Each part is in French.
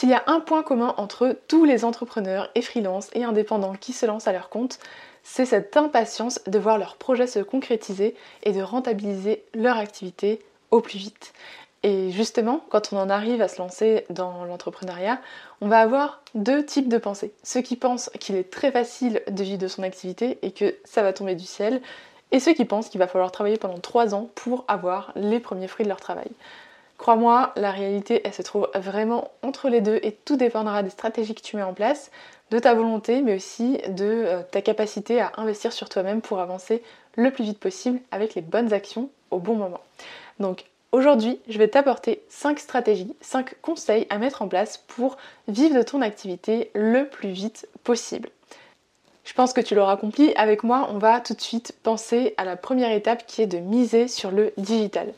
S'il y a un point commun entre tous les entrepreneurs et freelances et indépendants qui se lancent à leur compte, c'est cette impatience de voir leurs projets se concrétiser et de rentabiliser leur activité au plus vite. Et justement, quand on en arrive à se lancer dans l'entrepreneuriat, on va avoir deux types de pensées. Ceux qui pensent qu'il est très facile de vivre de son activité et que ça va tomber du ciel, et ceux qui pensent qu'il va falloir travailler pendant trois ans pour avoir les premiers fruits de leur travail. Crois-moi, la réalité, elle se trouve vraiment entre les deux et tout dépendra des stratégies que tu mets en place, de ta volonté, mais aussi de euh, ta capacité à investir sur toi-même pour avancer le plus vite possible avec les bonnes actions au bon moment. Donc aujourd'hui, je vais t'apporter 5 stratégies, 5 conseils à mettre en place pour vivre de ton activité le plus vite possible. Je pense que tu l'auras compris, avec moi, on va tout de suite penser à la première étape qui est de miser sur le digital.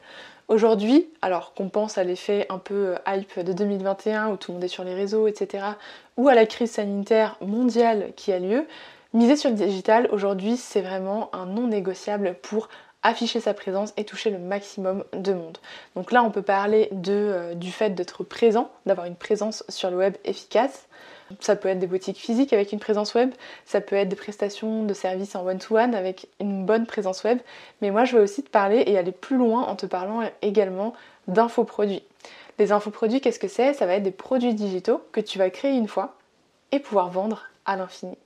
Aujourd'hui, alors qu'on pense à l'effet un peu euh, hype de 2021 où tout le monde est sur les réseaux, etc., ou à la crise sanitaire mondiale qui a lieu, miser sur le digital aujourd'hui c'est vraiment un non négociable pour afficher sa présence et toucher le maximum de monde. Donc là on peut parler euh, du fait d'être présent, d'avoir une présence sur le web efficace, ça peut être des boutiques physiques avec une présence web, ça peut être des prestations de services en one-to-one avec une bonne présence web, mais moi je vais aussi te parler et aller plus loin en te parlant également d'infoproduits. Les infoproduits, qu'est-ce que c'est? Ça va être des produits digitaux que tu vas créer une fois et pouvoir vendre à l'infini.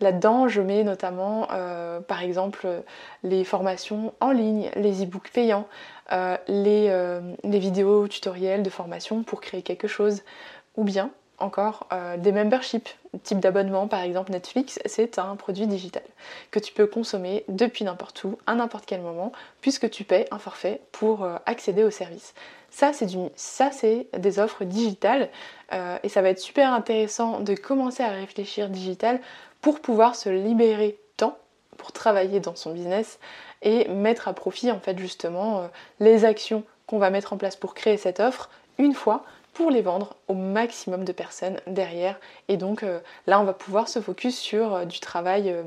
Là-dedans, je mets notamment, euh, par exemple, les formations en ligne, les e-books payants, euh, euh, les vidéos tutoriels de formation pour créer quelque chose, ou bien encore euh, des memberships, type d'abonnement par exemple Netflix, c'est un produit digital que tu peux consommer depuis n'importe où, à n'importe quel moment, puisque tu paies un forfait pour euh, accéder au service. Ça c'est, du, ça, c'est des offres digitales euh, et ça va être super intéressant de commencer à réfléchir digital pour pouvoir se libérer temps pour travailler dans son business et mettre à profit en fait justement les actions qu'on va mettre en place pour créer cette offre une fois pour les vendre au maximum de personnes derrière. Et donc euh, là, on va pouvoir se focus sur euh, du travail euh,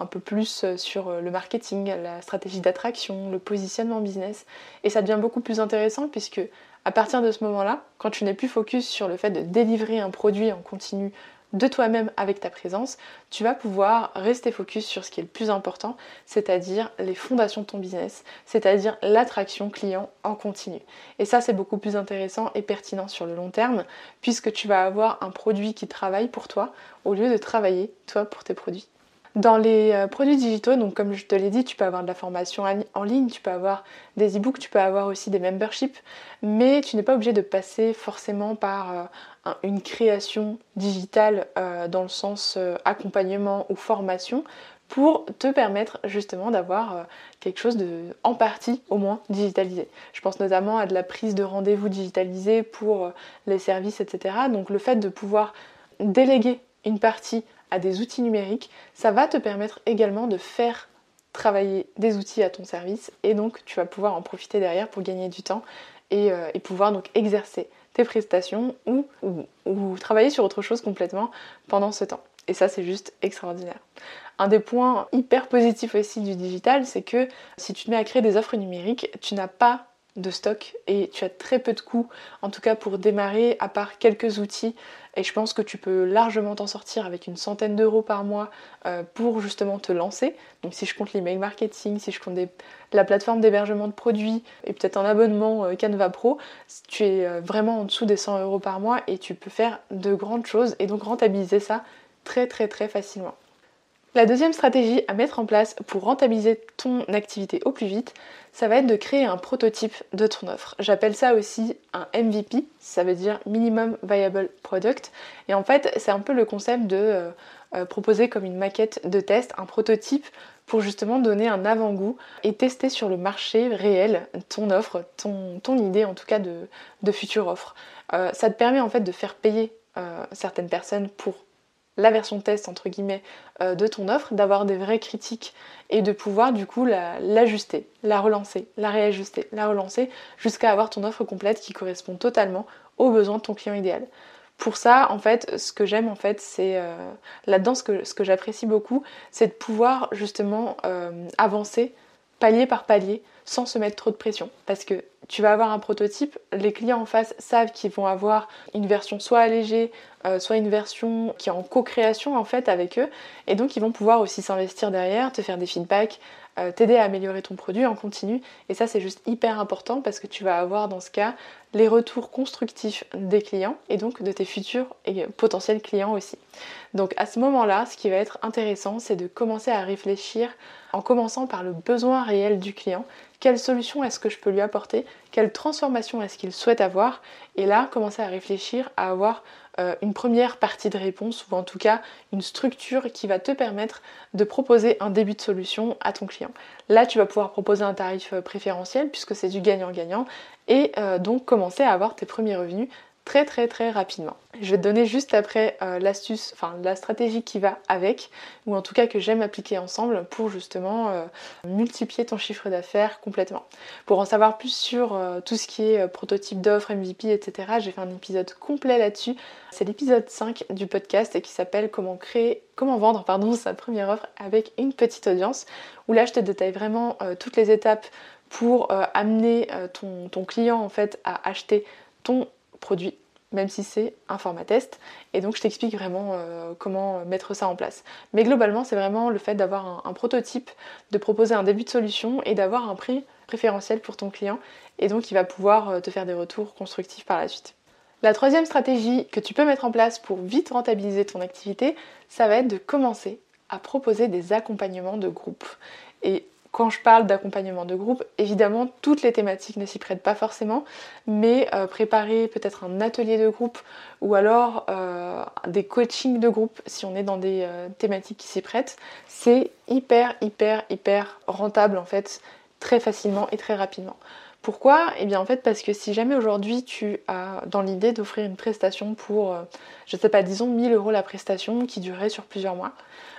un peu plus sur le marketing, la stratégie d'attraction, le positionnement business. Et ça devient beaucoup plus intéressant puisque à partir de ce moment-là, quand tu n'es plus focus sur le fait de délivrer un produit en continu de toi-même avec ta présence, tu vas pouvoir rester focus sur ce qui est le plus important, c'est-à-dire les fondations de ton business, c'est-à-dire l'attraction client en continu. Et ça, c'est beaucoup plus intéressant et pertinent sur le long terme, puisque tu vas avoir un produit qui travaille pour toi au lieu de travailler toi pour tes produits. Dans les euh, produits digitaux, donc comme je te l'ai dit, tu peux avoir de la formation en ligne, tu peux avoir des e-books, tu peux avoir aussi des memberships, mais tu n'es pas obligé de passer forcément par euh, une création digitale euh, dans le sens accompagnement ou formation pour te permettre justement d'avoir quelque chose de en partie au moins digitalisé. Je pense notamment à de la prise de rendez-vous digitalisée pour les services, etc. Donc le fait de pouvoir déléguer une partie des outils numériques, ça va te permettre également de faire travailler des outils à ton service et donc tu vas pouvoir en profiter derrière pour gagner du temps et, euh, pouvoir donc exercer tes prestations ou, ou, travailler sur autre chose complètement pendant ce temps. Et ça c'est juste extraordinaire. Un des points hyper positifs aussi du digital, c'est que si tu te mets à créer des offres numériques, tu n'as pas de stock et tu as très peu de coûts, en tout cas pour démarrer, à part quelques outils. Et je pense que tu peux largement t'en sortir avec une centaine d'euros par mois euh, pour justement te lancer. Donc si je compte l'email marketing, si je compte la plateforme d'hébergement de produits et peut-être un abonnement euh, Canva Pro, tu es euh, vraiment en dessous des 100 euros par mois et tu peux faire de grandes choses et donc rentabiliser ça très très très facilement. La deuxième stratégie à mettre en place pour rentabiliser ton activité au plus vite, ça va être de créer un prototype de ton offre. J'appelle ça aussi un MVP, ça veut dire Minimum Viable Product. Et en fait, c'est un peu le concept de euh, euh, proposer comme une maquette de test, un prototype pour justement donner un avant-goût et tester sur le marché réel ton offre, ton, idée en tout cas de, de future offre. Euh, ça te permet en fait de faire payer certaines personnes pour la version test entre guillemets euh, de ton offre, d'avoir des vraies critiques et de pouvoir du coup l'ajuster, la, relancer, la réajuster, la relancer jusqu'à avoir ton offre complète qui correspond totalement aux besoins de ton client idéal. Pour ça, en fait, ce que j'aime, en fait, c'est euh, là-dedans, ce que, ce que j'apprécie beaucoup, c'est de pouvoir justement euh, avancer palier par palier sans se mettre trop de pression. Parce que tu vas avoir un prototype, les clients en face savent qu'ils vont avoir une version soit allégée, euh, soit une version qui est en co-création en fait avec eux, et donc ils vont pouvoir aussi s'investir derrière, te faire des feedbacks, euh, t'aider à améliorer ton produit en continu. Et ça c'est juste hyper important parce que tu vas avoir dans ce cas les retours constructifs des clients et donc de tes futurs et potentiels clients aussi. Donc à ce moment-là, ce qui va être intéressant, c'est de commencer à réfléchir en commençant par le besoin réel du client. Quelle solution est-ce que je peux lui apporter Quelle transformation est-ce qu'il souhaite avoir Et là, commencer à réfléchir à avoir euh, une première partie de réponse ou en tout cas une structure qui va te permettre de proposer un début de solution à ton client. Là, tu vas pouvoir proposer un tarif euh, préférentiel puisque c'est du gagnant-gagnant et euh, donc commencer à avoir tes premiers revenus très très très rapidement. Je vais te donner juste après euh, l'astuce, enfin la stratégie qui va avec, ou en tout cas que j'aime appliquer ensemble pour justement euh, multiplier ton chiffre d'affaires complètement. Pour en savoir plus sur euh, tout ce qui est prototype d'offres, MVP, etc., j'ai fait un épisode complet là-dessus. C'est l'épisode 5 du podcast qui s'appelle Comment créer, comment vendre pardon, sa première offre avec une petite audience, où là je te détaille vraiment toutes les étapes pour amener ton, ton client en fait à acheter ton produit, même si c'est un format test. Et donc je t'explique vraiment euh, comment mettre ça en place. Mais globalement, c'est vraiment le fait d'avoir un, prototype, de proposer un début de solution et d'avoir un prix préférentiel pour ton client. Et donc il va pouvoir euh, te faire des retours constructifs par la suite. La troisième stratégie que tu peux mettre en place pour vite rentabiliser ton activité, ça va être de commencer à proposer des accompagnements de groupe. Quand je parle d'accompagnement de groupe, évidemment, toutes les thématiques ne s'y prêtent pas forcément, mais euh, préparer peut-être un atelier de groupe ou alors euh, des coachings de groupe si on est dans des euh, thématiques qui s'y prêtent, c'est hyper, hyper, hyper rentable en fait, très facilement et très rapidement. Pourquoi? Eh bien en fait parce que si jamais aujourd'hui tu as dans l'idée d'offrir une prestation pour, je ne sais pas, disons 1000 euros la prestation qui durerait sur plusieurs mois,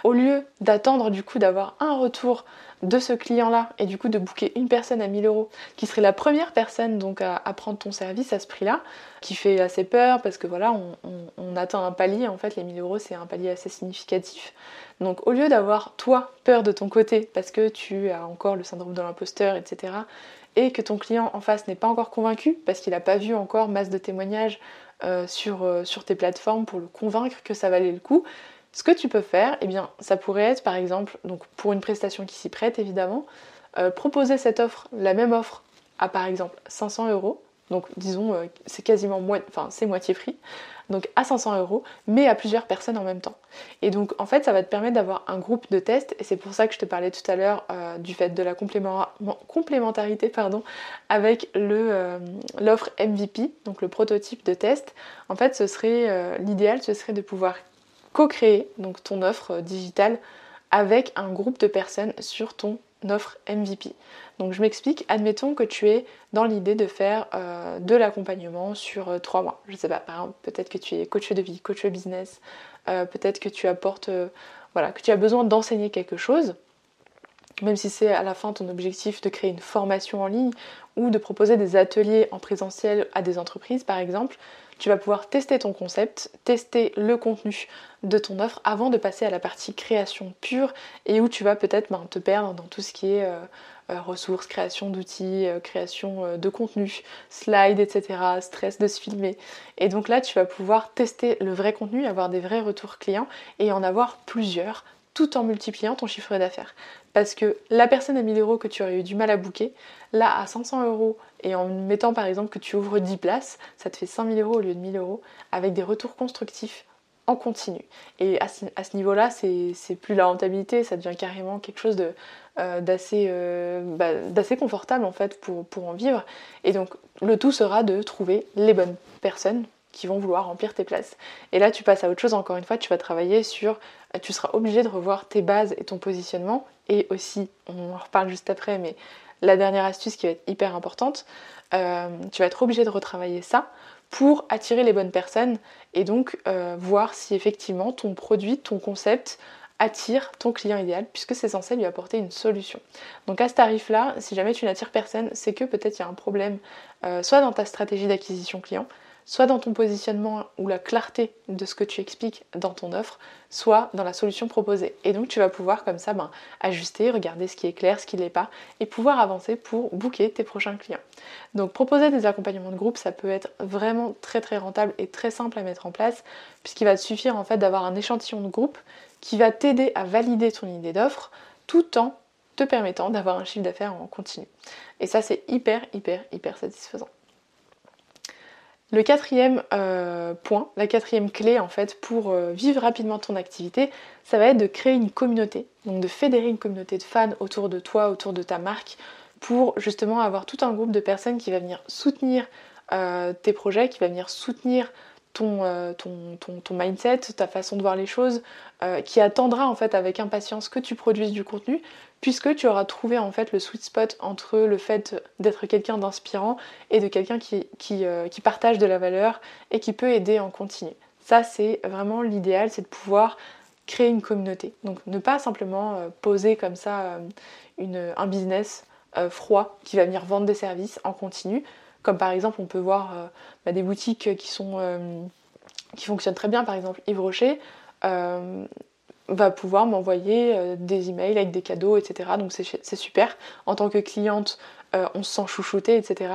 au lieu d'attendre du coup d'avoir un retour de ce client-là et du coup de booker une personne à 1000 euros qui serait la première personne donc à, prendre ton service à ce prix-là, qui fait assez peur parce que voilà, on, atteint un palier, en fait les 1000 euros c'est un palier assez significatif. Donc au lieu d'avoir toi peur de ton côté parce que tu as encore le syndrome de l'imposteur, etc., et que ton client en face n'est pas encore convaincu parce qu'il n'a pas vu encore masse de témoignages euh, sur, euh, sur tes plateformes pour le convaincre que ça valait le coup, ce que tu peux faire, eh bien, ça pourrait être par exemple, donc pour une prestation qui s'y prête évidemment, euh, proposer cette offre, la même offre, à par exemple 500 euros. Donc disons, euh, c'est quasiment moitié prix, donc à 500 euros, mais à plusieurs personnes en même temps. Et donc en fait, ça va te permettre d'avoir un groupe de tests, et c'est pour ça que je te parlais tout à l'heure euh, du fait de la complémentarité pardon, avec l'offre MVP, donc le prototype de test. En fait, ce serait l'idéal, ce serait de pouvoir co-créer ton offre euh, digitale avec un groupe de personnes sur ton offre MVP. Donc je m'explique, admettons que tu es dans l'idée de faire euh, de l'accompagnement sur euh, trois mois. Je sais pas, par exemple, peut-être que tu es coach de vie, coach business, peut-être que tu apportes, voilà, que tu as besoin d'enseigner quelque chose, même si c'est à la fin ton objectif de créer une formation en ligne ou de proposer des ateliers en présentiel à des entreprises par exemple, tu vas pouvoir tester ton concept, tester le contenu de ton offre avant de passer à la partie création pure et où tu vas peut-être ben, te perdre dans tout ce qui est euh, euh, ressources, création d'outils, euh, création de contenu, slides, etc., stress de se filmer. Et donc là, tu vas pouvoir tester le vrai contenu, avoir des vrais retours clients et en avoir plusieurs tout en multipliant ton chiffre d'affaires. Parce que la personne à 1000 euros que tu aurais eu du mal à booker, là à 500 euros et en mettant par exemple que tu ouvres 10 places, ça te fait 5000 euros au lieu de 1000 euros avec des retours constructifs en continu. Et à ce, niveau-là, c'est plus la rentabilité, ça devient carrément quelque chose euh, euh, bah, d'assez confortable en fait pour en vivre. Et donc le tout sera de trouver les bonnes personnes qui vont vouloir remplir tes places. Et là, tu passes à autre chose, encore une fois, tu vas travailler sur, tu seras obligé de revoir tes bases et ton positionnement, et aussi, on en reparle juste après, mais la dernière astuce qui va être hyper importante, euh, tu vas être obligé de retravailler ça pour attirer les bonnes personnes et donc euh, voir si effectivement ton produit, ton concept attire ton client idéal puisque c'est censé lui apporter une solution. Donc à ce tarif-là, si jamais tu n'attires personne, c'est que peut-être il y a un problème euh, soit dans ta stratégie d'acquisition client, soit dans ton positionnement ou la clarté de ce que tu expliques dans ton offre, soit dans la solution proposée. Et donc tu vas pouvoir comme ça ben, ajuster, regarder ce qui est clair, ce qui n'est pas, et pouvoir avancer pour booker tes prochains clients. Donc proposer des accompagnements de groupe, ça peut être vraiment très très rentable et très simple à mettre en place, puisqu'il va te suffire en fait d'avoir un échantillon de groupe qui va t'aider à valider ton idée d'offre tout en te permettant d'avoir un chiffre d'affaires en continu. Et ça c'est hyper hyper hyper satisfaisant. Le quatrième euh, point, la quatrième clé en fait pour euh, vivre rapidement ton activité, ça va être de créer une communauté, donc de fédérer une communauté de fans autour de toi, autour de ta marque, pour justement avoir tout un groupe de personnes qui va venir soutenir euh, tes projets, qui va venir soutenir ton, mindset, ta façon de voir les choses, qui attendra en fait avec impatience que tu produises du contenu, puisque tu auras trouvé en fait le sweet spot entre le fait d'être quelqu'un d'inspirant et de quelqu'un qui, euh, qui, partage de la valeur et qui peut aider en continu. Ça c'est vraiment l'idéal, c'est de pouvoir créer une communauté. Donc ne pas simplement euh, poser comme ça euh, un business froid qui va venir vendre des services en continu. Comme par exemple on peut voir bah, des boutiques qui fonctionnent très bien, par exemple Yves Rocher va pouvoir m'envoyer euh, des emails avec des cadeaux, etc. Donc c'est super. En tant que cliente, euh, on se sent chouchouté, etc.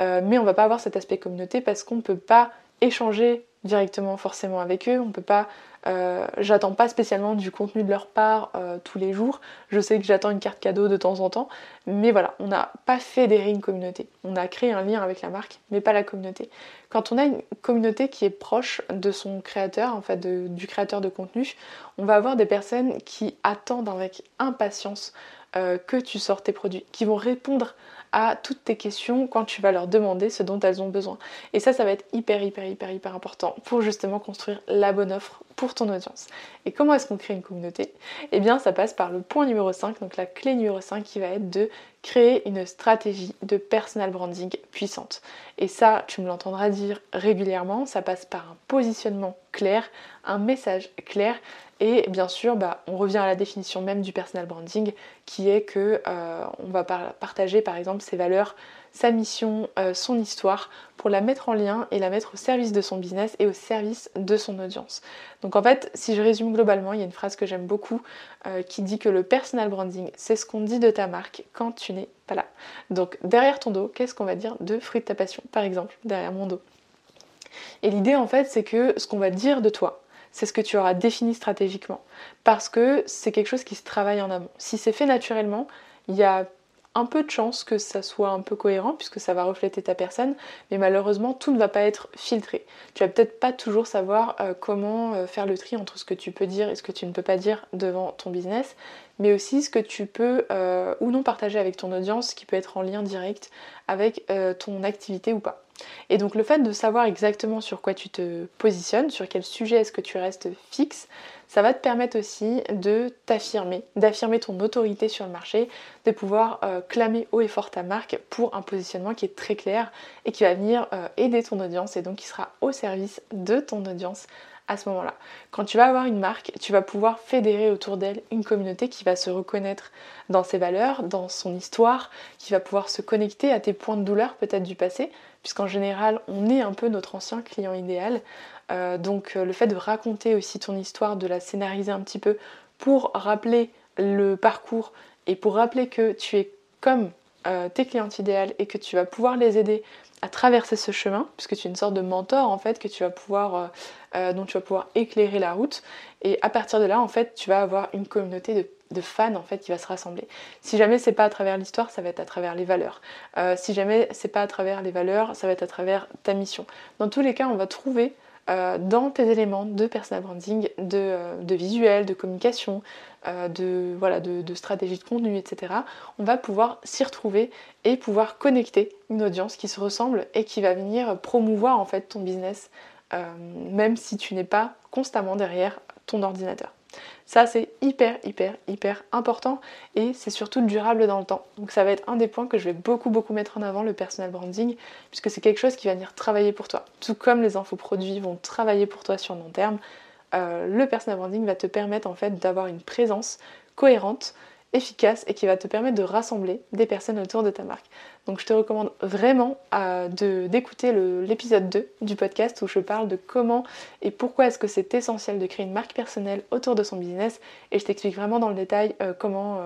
Euh, mais on va pas avoir cet aspect communauté parce qu'on ne peut pas échanger directement forcément avec eux. On peut pas euh, j'attends pas spécialement du contenu de leur part euh, tous les jours. Je sais que j'attends une carte cadeau de temps en temps. Mais voilà, on n'a pas fédéré une communauté. On a créé un lien avec la marque, mais pas la communauté. Quand on a une communauté qui est proche de son créateur, en fait, du créateur de contenu, on va avoir des personnes qui attendent avec impatience euh, que tu sors tes produits, qui vont répondre à toutes tes questions quand tu vas leur demander ce dont elles ont besoin. Et ça, ça va être hyper, hyper, hyper, hyper important pour justement construire la bonne offre pour ton audience. Et comment est-ce qu'on crée une communauté? Eh bien, ça passe par le point numéro 5, donc la clé numéro 5 qui va être de créer une stratégie de personal branding puissante. Et ça, tu me l'entendras dire régulièrement, ça passe par un positionnement clair, un message clair et bien sûr, bah, on revient à la définition même du personal branding, qui est que euh, on va partager par exemple ses valeurs, sa mission, euh, son histoire, pour la mettre en lien et la mettre au service de son business et au service de son audience. Donc en fait, si je résume globalement, il y a une phrase que j'aime beaucoup euh, qui dit que le personal branding, c'est ce qu'on dit de ta marque quand tu n'es pas là. Donc derrière ton dos, qu'est-ce qu'on va dire de fruit de ta passion, par exemple, derrière mon dos? Et l'idée en fait, c'est que ce qu'on va dire de toi, c'est ce que tu auras défini stratégiquement. Parce que c'est quelque chose qui se travaille en amont. Si c'est fait naturellement, il y a un peu de chance que ça soit un peu cohérent puisque ça va refléter ta personne, mais malheureusement tout ne va pas être filtré. Tu vas peut-être pas toujours savoir euh, comment euh, faire le tri entre ce que tu peux dire et ce que tu ne peux pas dire devant ton business, mais aussi ce que tu peux euh, ou non partager avec ton audience qui peut être en lien direct avec ton activité ou pas. Et donc le fait de savoir exactement sur quoi tu te positionnes, sur quel sujet est-ce que tu restes fixe, ça va te permettre aussi de t'affirmer, d'affirmer ton autorité sur le marché, de pouvoir euh, clamer haut et fort ta marque pour un positionnement qui est très clair et qui va venir euh, aider ton audience et donc qui sera au service de ton audience à ce moment-là. Quand tu vas avoir une marque, tu vas pouvoir fédérer autour d'elle une communauté qui va se reconnaître dans ses valeurs, dans son histoire, qui va pouvoir se connecter à tes points de douleur peut-être du passé, puisqu'en général on est un peu notre ancien client idéal. Euh, donc euh, le fait de raconter aussi ton histoire, de la scénariser un petit peu pour rappeler le parcours et pour rappeler que tu es comme euh, tes clients idéales et que tu vas pouvoir les aider à traverser ce chemin, puisque tu es une sorte de mentor en fait que tu vas pouvoir, dont tu vas pouvoir éclairer la route. Et à partir de là, en fait, tu vas avoir une communauté de fans en fait qui va se rassembler. Si jamais c'est pas à travers l'histoire, ça va être à travers les valeurs. Euh, si jamais c'est pas à travers les valeurs, ça va être à travers ta mission. Dans tous les cas, on va trouver euh, dans tes éléments de personal branding, de, euh, visuel, de communication, euh, de, voilà, de, stratégie de contenu, etc. On va pouvoir s'y retrouver et pouvoir connecter une audience qui se ressemble et qui va venir promouvoir en fait ton business, même si tu n'es pas constamment derrière ton ordinateur. Ça, c'est hyper, hyper, hyper important et c'est surtout durable dans le temps. Donc ça va être un des points que je vais beaucoup, beaucoup mettre en avant, le personal branding, puisque c'est quelque chose qui va venir travailler pour toi. Tout comme les infoproduits vont travailler pour toi sur long terme, euh, le personal branding va te permettre en fait d'avoir une présence cohérente efficace et qui va te permettre de rassembler des personnes autour de ta marque. Donc je te recommande vraiment euh, d'écouter l'épisode 2 du podcast où je parle de comment et pourquoi est-ce que c'est essentiel de créer une marque personnelle autour de son business et je t'explique vraiment dans le détail euh, comment,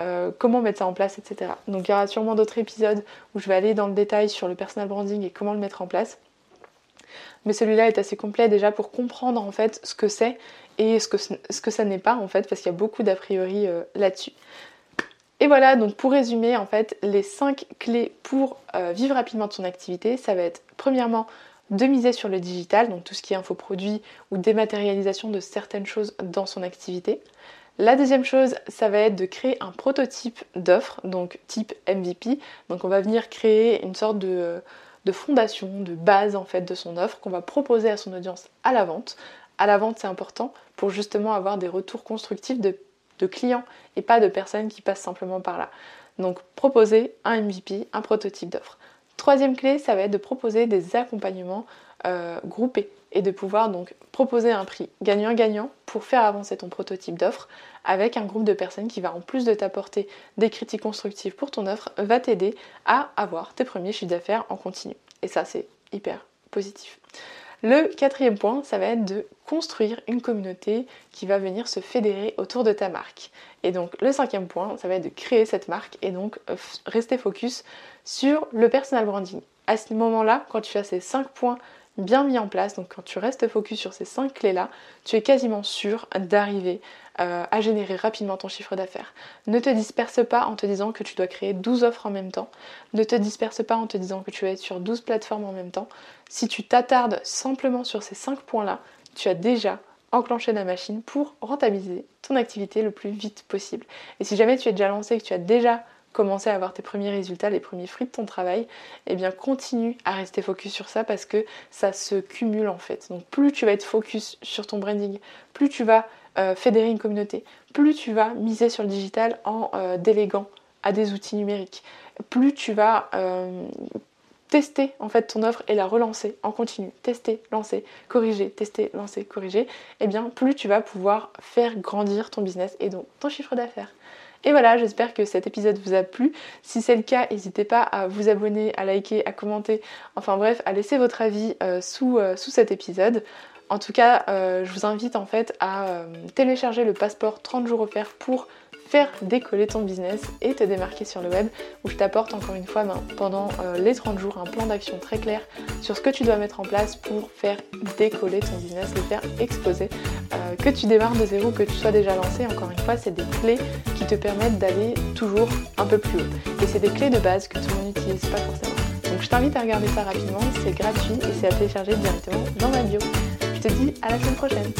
euh, comment mettre ça en place, etc. Donc il y aura sûrement d'autres épisodes où je vais aller dans le détail sur le personal branding et comment le mettre en place. Mais celui-là est assez complet déjà pour comprendre en fait ce que c'est et ce que, ça n'est pas en fait parce qu'il y a beaucoup d'a priori euh, là-dessus. Et voilà, donc pour résumer, en fait, les 5 clés pour euh, vivre rapidement de son activité, ça va être premièrement de miser sur le digital, donc tout ce qui est infoproduit ou dématérialisation de certaines choses dans son activité. La deuxième chose, ça va être de créer un prototype d'offre, donc type MVP. Donc on va venir créer une sorte de, de fondation, de base en fait de son offre qu'on va proposer à son audience à la vente à la vente, c'est important pour justement avoir des retours constructifs de, clients et pas de personnes qui passent simplement par là. Donc proposer un MVP, un prototype d'offre. Troisième clé, ça va être de proposer des accompagnements euh, groupés et de pouvoir donc proposer un prix gagnant-gagnant pour faire avancer ton prototype d'offre avec un groupe de personnes qui va en plus de t'apporter des critiques constructives pour ton offre, va t'aider à avoir tes premiers chiffres d'affaires en continu. Et ça, c'est hyper positif. Le quatrième point, ça va être de construire une communauté qui va venir se fédérer autour de ta marque. Et donc le cinquième point, ça va être de créer cette marque et donc euh, rester focus sur le personal branding. À ce moment-là, quand tu as ces cinq points bien mis en place, donc quand tu restes focus sur ces cinq clés-là, tu es quasiment sûr d'arriver euh, à générer rapidement ton chiffre d'affaires. Ne te disperse pas en te disant que tu dois créer 12 offres en même temps. Ne te disperse pas en te disant que tu vas être sur 12 plateformes en même temps. Si tu t'attardes simplement sur ces 5 points-là, tu as déjà enclenché la machine pour rentabiliser ton activité le plus vite possible. Et si jamais tu es déjà lancé, que tu as déjà commencé à avoir tes premiers résultats, les premiers fruits de ton travail, eh bien continue à rester focus sur ça parce que ça se cumule en fait. Donc plus tu vas être focus sur ton branding, plus tu vas euh, fédérer une communauté, plus tu vas miser sur le digital en euh, déléguant à des outils numériques, plus tu vas euh, tester en fait ton offre et la relancer en continu, tester, lancer, corriger, tester, lancer, corriger, eh bien plus tu vas pouvoir faire grandir ton business et donc ton chiffre d'affaires. Et voilà, j'espère que cet épisode vous a plu. Si c'est le cas, n'hésitez pas à vous abonner, à liker, à commenter, enfin bref, à laisser votre avis sous, sous cet épisode. En tout cas, euh, je vous invite en fait à euh, télécharger le passeport 30 jours offerts pour faire décoller ton business et te démarquer sur le web où je t'apporte encore une fois ben, pendant euh, les 30 jours un plan d'action très clair sur ce que tu dois mettre en place pour faire décoller ton business, le faire exploser. que tu démarres de zéro, que tu sois déjà lancé, encore une fois, c'est des clés qui te permettent d'aller toujours un peu plus haut. Et c'est des clés de base que tout le monde n'utilise pas forcément. Donc je t'invite à regarder ça rapidement, c'est gratuit et c'est à télécharger directement dans ma bio. Je te dis à la semaine prochaine.